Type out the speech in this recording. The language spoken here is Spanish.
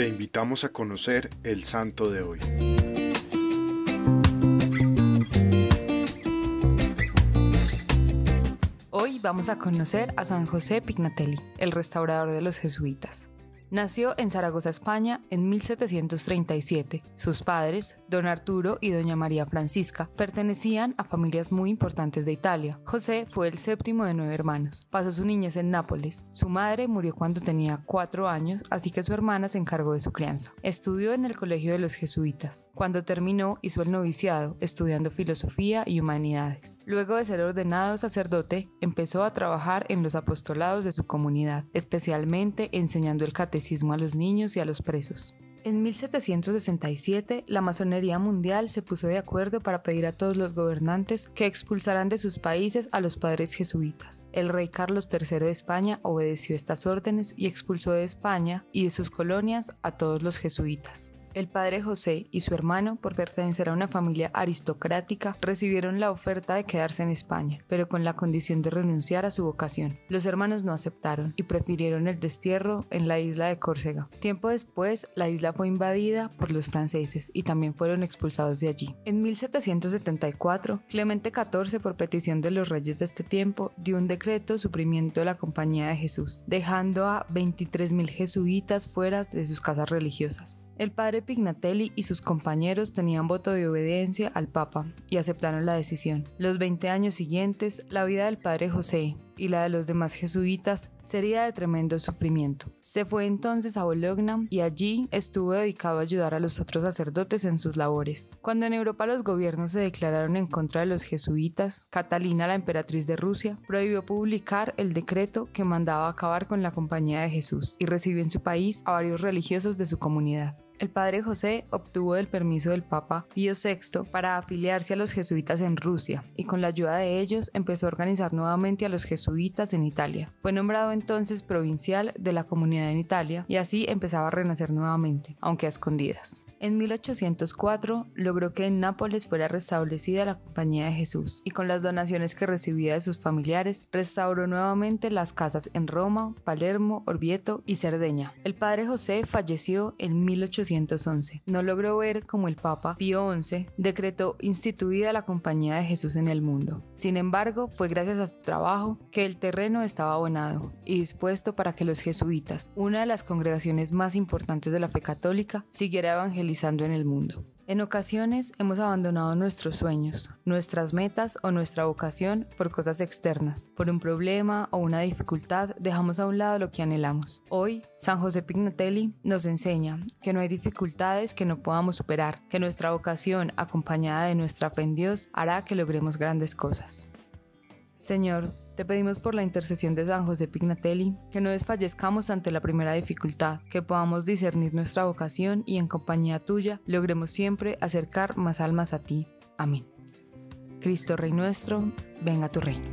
Te invitamos a conocer el santo de hoy. Hoy vamos a conocer a San José Pignatelli, el restaurador de los jesuitas. Nació en Zaragoza, España, en 1737. Sus padres, don Arturo y doña María Francisca, pertenecían a familias muy importantes de Italia. José fue el séptimo de nueve hermanos. Pasó su niñez en Nápoles. Su madre murió cuando tenía cuatro años, así que su hermana se encargó de su crianza. Estudió en el colegio de los jesuitas. Cuando terminó, hizo el noviciado, estudiando filosofía y humanidades. Luego de ser ordenado sacerdote, empezó a trabajar en los apostolados de su comunidad, especialmente enseñando el catecismo a los niños y a los presos. En 1767, la masonería mundial se puso de acuerdo para pedir a todos los gobernantes que expulsaran de sus países a los padres jesuitas. El rey Carlos III de España obedeció estas órdenes y expulsó de España y de sus colonias a todos los jesuitas. El padre José y su hermano, por pertenecer a una familia aristocrática, recibieron la oferta de quedarse en España, pero con la condición de renunciar a su vocación. Los hermanos no aceptaron y prefirieron el destierro en la isla de Córcega. Tiempo después, la isla fue invadida por los franceses y también fueron expulsados de allí. En 1774, Clemente XIV, por petición de los reyes de este tiempo, dio un decreto suprimiendo la Compañía de Jesús, dejando a 23.000 jesuitas fuera de sus casas religiosas. El padre Pignatelli y sus compañeros tenían voto de obediencia al Papa y aceptaron la decisión. Los 20 años siguientes, la vida del padre José y la de los demás jesuitas sería de tremendo sufrimiento. Se fue entonces a Bologna y allí estuvo dedicado a ayudar a los otros sacerdotes en sus labores. Cuando en Europa los gobiernos se declararon en contra de los jesuitas, Catalina, la emperatriz de Rusia, prohibió publicar el decreto que mandaba acabar con la Compañía de Jesús y recibió en su país a varios religiosos de su comunidad. El padre José obtuvo el permiso del Papa Pío VI para afiliarse a los jesuitas en Rusia y con la ayuda de ellos empezó a organizar nuevamente a los jesuitas en Italia. Fue nombrado entonces provincial de la comunidad en Italia y así empezaba a renacer nuevamente, aunque a escondidas. En 1804 logró que en Nápoles fuera restablecida la Compañía de Jesús y con las donaciones que recibía de sus familiares restauró nuevamente las casas en Roma, Palermo, Orvieto y Cerdeña. El padre José falleció en 1811. No logró ver como el Papa Pío XI decretó instituida la Compañía de Jesús en el mundo. Sin embargo, fue gracias a su trabajo que el terreno estaba abonado y dispuesto para que los jesuitas, una de las congregaciones más importantes de la fe católica, siguiera evangelizando en el mundo. En ocasiones hemos abandonado nuestros sueños, nuestras metas o nuestra vocación por cosas externas. Por un problema o una dificultad dejamos a un lado lo que anhelamos. Hoy, San José Pignatelli nos enseña que no hay dificultades que no podamos superar, que nuestra vocación acompañada de nuestra fe en Dios hará que logremos grandes cosas. Señor, te pedimos por la intercesión de San José Pignatelli que no desfallezcamos ante la primera dificultad, que podamos discernir nuestra vocación y en compañía tuya logremos siempre acercar más almas a ti. Amén. Cristo Rey nuestro, venga tu reino.